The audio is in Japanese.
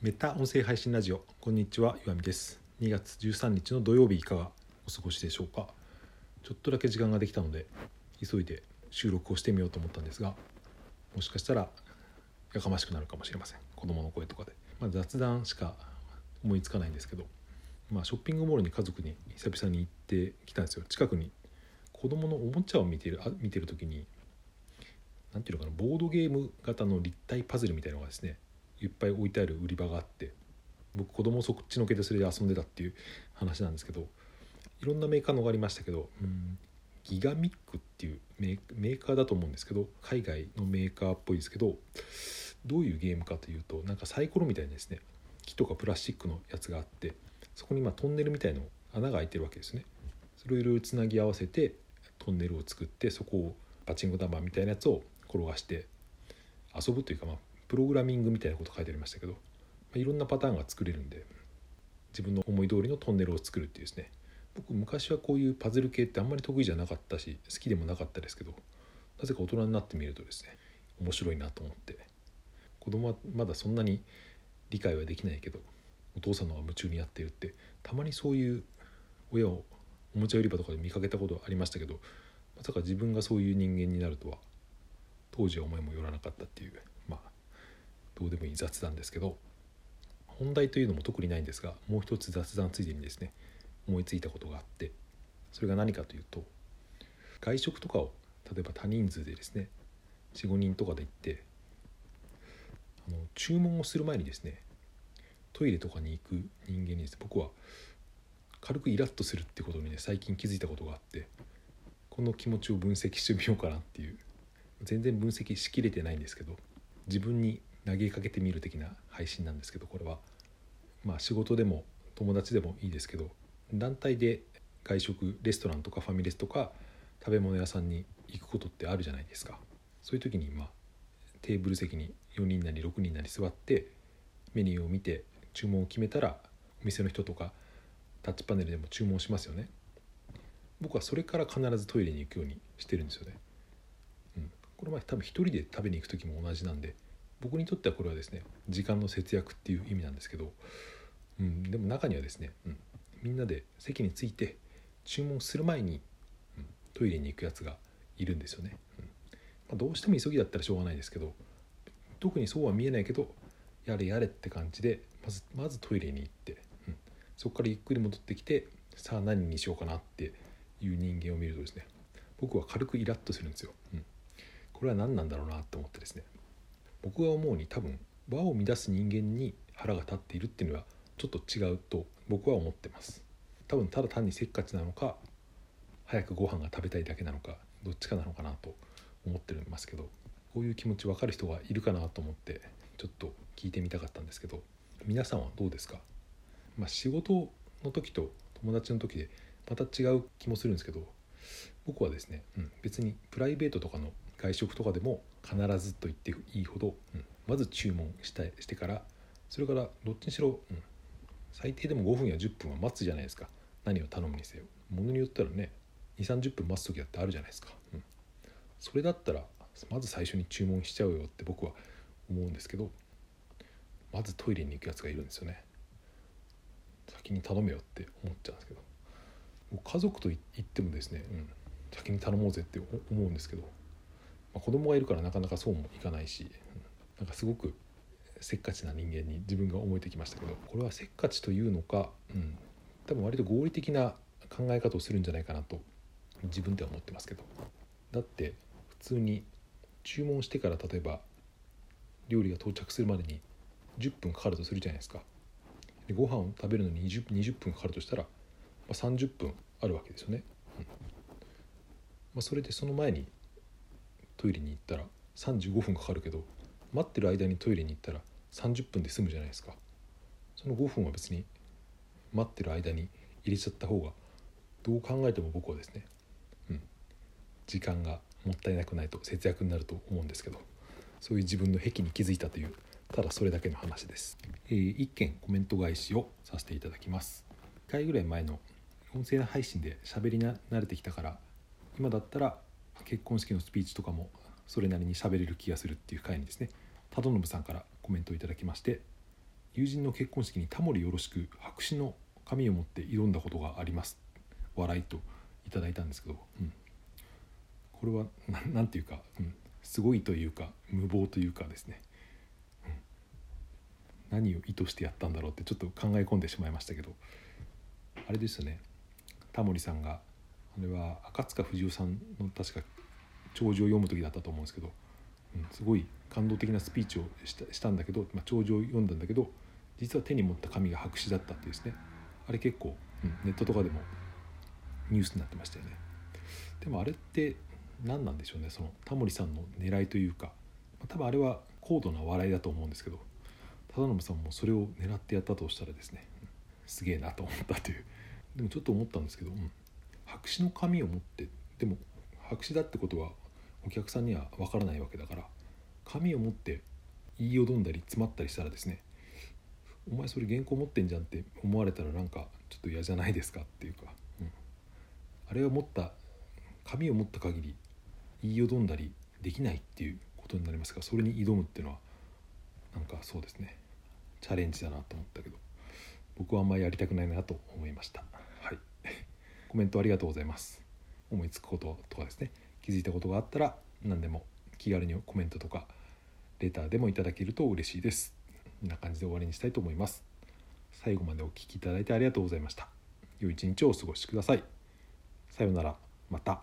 メタ音声配信ラジオ。こんにちは岩見です。2月13日の土曜日いかがお過ごしでしょうか？ちょっとだけ時間ができたので急いで収録をしてみようと思ったんですがもしかしたらやかましくなるかもしれません。子供の声とかで、まあ、雑談しか思いつかないんですけど、まあ、ショッピングモールに家族に久々に行ってきたんですよ。近くに子供のおもちゃを見てるあ見てる時に何ていうのかなボードゲーム型の立体パズルみたいなのがですねいっぱい置いてある売り場があって僕子供そっちのけでそれで遊んでたっていう話なんですけどいろんなメーカーのがありましたけど、うん、ギガミックっていうメーカーだと思うんですけど海外のメーカーっぽいですけどどういうゲームかというとなんかサイコロみたいにですね木とかプラスチックのやつがあってそこにまトンネルみたいの穴が開いてるわけですね。それをいろいろつなぎ合わせてトンネルを作ってそこをパチンコ玉みたいなやつを転がして遊ぶというか、まあ、プログラミングみたいなこと書いてありましたけど、まあ、いろんなパターンが作れるんで自分の思い通りのトンネルを作るっていうですね。僕昔はこういうパズル系ってあんまり得意じゃなかったし好きでもなかったですけどなぜか大人になってみるとですね面白いなと思って。子供はまだそんなに理解はできないけどお父さんの方が夢中にやってるってたまにそういう親をおもちゃ売り場とかで見かけたことありましたけどまさか自分がそういう人間になるとは当時は思いもよらなかったっていう。どうでもいい雑談ですけど本題というのも特にないんですがもう一つ雑談ついでにですね思いついたことがあってそれが何かというと外食とかを例えば多人数でですね45人とかで行ってあの注文をする前にですねトイレとかに行く人間にです、ね、僕は軽くイラッとするってことにね最近気づいたことがあってこの気持ちを分析してみようかなっていう全然分析しきれてないんですけど自分に投げかけてみる的な配信なんですけどこれは。まあ仕事でも友達でもいいですけど団体で外食レストランとかファミレスとか食べ物屋さんに行くことってあるじゃないですか。そういう時にまあテーブル席に4人なり6人なり座ってメニューを見て注文を決めたらお店の人とかタッチパネルでも注文しますよね。僕はそれから必ずトイレに行くようにしてるんですよね。うん。これは多分一人で食べに行く時も同じなんで僕にとってはこれはですね時間の節約っていう意味なんですけど、うん、でも中にはですね、うん、みんなで席に着いて注文する前に、うん、トイレに行くやつがいるんですよね、うんまあ、どうしても急ぎだったらしょうがないですけど特にそうは見えないけどやれやれって感じでまずまずトイレに行って、うん、そこからゆっくり戻ってきてさあ何にしようかなっていう人間を見るとですね僕は軽くイラッとするんですよ。うんこれは何なんだろうなと思ってですね僕が思うに多分和を乱す人間に腹が立っているっていうのはちょっと違うと僕は思ってます。多分ただ単にせっかちなのか早くご飯が食べたいだけなのかどっちかなのかなと思ってますけどこういう気持ち分かる人がいるかなと思ってちょっと聞いてみたかったんですけど皆さんはどうですか、まあ、仕事の時と友達の時でまた違う気もするんですけど僕はですね、うん、別にプライベートとかの外食とかでも必ずと言っていいほど、うん、まず注文したしてからそれからどっちにしろ、うん、最低でも5分や10分は待つじゃないですか。何を頼むにせよ。ものによったらね2 3 0分待つ時だってあるじゃないですか、うん、それだったらまず最初に注文しちゃうよって僕は思うんですけどまずトイレに行くやつがいるんですよね。先に頼めよって思っちゃうんですけど。家族と言ってもですね、うん、先に頼もうぜって思うんですけどまあ、子供がいるからなかなかそうもいかないし、うなんかすごくせっかちな人間に自分が思えてきましたけどこれはせっかちというのか、うん、多分割と合理的な考え方をするんじゃないかなと自分では思ってますけど。だって普通に注文してから例えば料理が到着するまでに10分かかるとするじゃないですか。でご飯を食べるのに 20, 20分かかるとしたら、まあ、30分あるわけですよね、うん。まあ、それでその前にトイレに行ったら35分かかるけど待ってる間にトイレに行ったら30分で済むじゃないですか。その5分は別に待ってる間に入れちゃった方がどう考えても僕はですねうん時間がもったいなくないと節約になると思うんですけどそういう自分の癖に気づいたというただそれだけの話です、えー、1件コメント返しをさせていただきます。1回ぐらい前の音声配信で喋りな慣れてきたから今だったら結婚式のスピーチとかもそれなりに喋れる気がするっていう回にですね忠信さんからコメントをいただきまして友人の結婚式に「タモリよろしく白紙の紙を持って挑んだことがあります」笑いといただいたんですけど、うん、これは何ていうか、うん、すごいというか無謀というかですね、うん、何を意図してやったんだろうってちょっと考え込んでしまいましたけどあれですよね。タモリさんがあれは赤塚不二夫さんの確か弔辞を読む時だったと思うんですけど、うん、すごい感動的なスピーチをしたんだけど、まあ、弔辞を読んだんだけど実は手に持った紙が白紙だったっていうですね。あれ結構、うん、ネットとかでもニュースになってましたよね。でもあれって何なんでしょうねそのタモリさんの狙いというか、まあ、多分あれは高度な笑いだと思うんですけど忠信さんもそれを狙ってやったとしたらですね、すげえなと思ったという。でもちょっと思ったんですけど、うん、白紙の紙を持ってでも白紙だってことはお客さんには分からないわけだから紙を持って言いよどんだり詰まったりしたらですねお前それ原稿持ってんじゃんって思われたらなんかちょっと嫌じゃないですかっていうか、うん、あれを持った紙を持った限り言いよどんだりできないっていうことになりますがそれに挑むっていうのはなんかそうですねチャレンジだなと思ったけど僕はあんまりやりたくないなと思いました。コメントありがとうございます。思いつくこととかですね。気づいたことがあったら何でも気軽にコメントとかレターでもいただけると嬉しいです。こんな感じで終わりにしたいと思います。最後までお聴きいただいてありがとうございました。良い一日をお過ごしください。さようなら。また。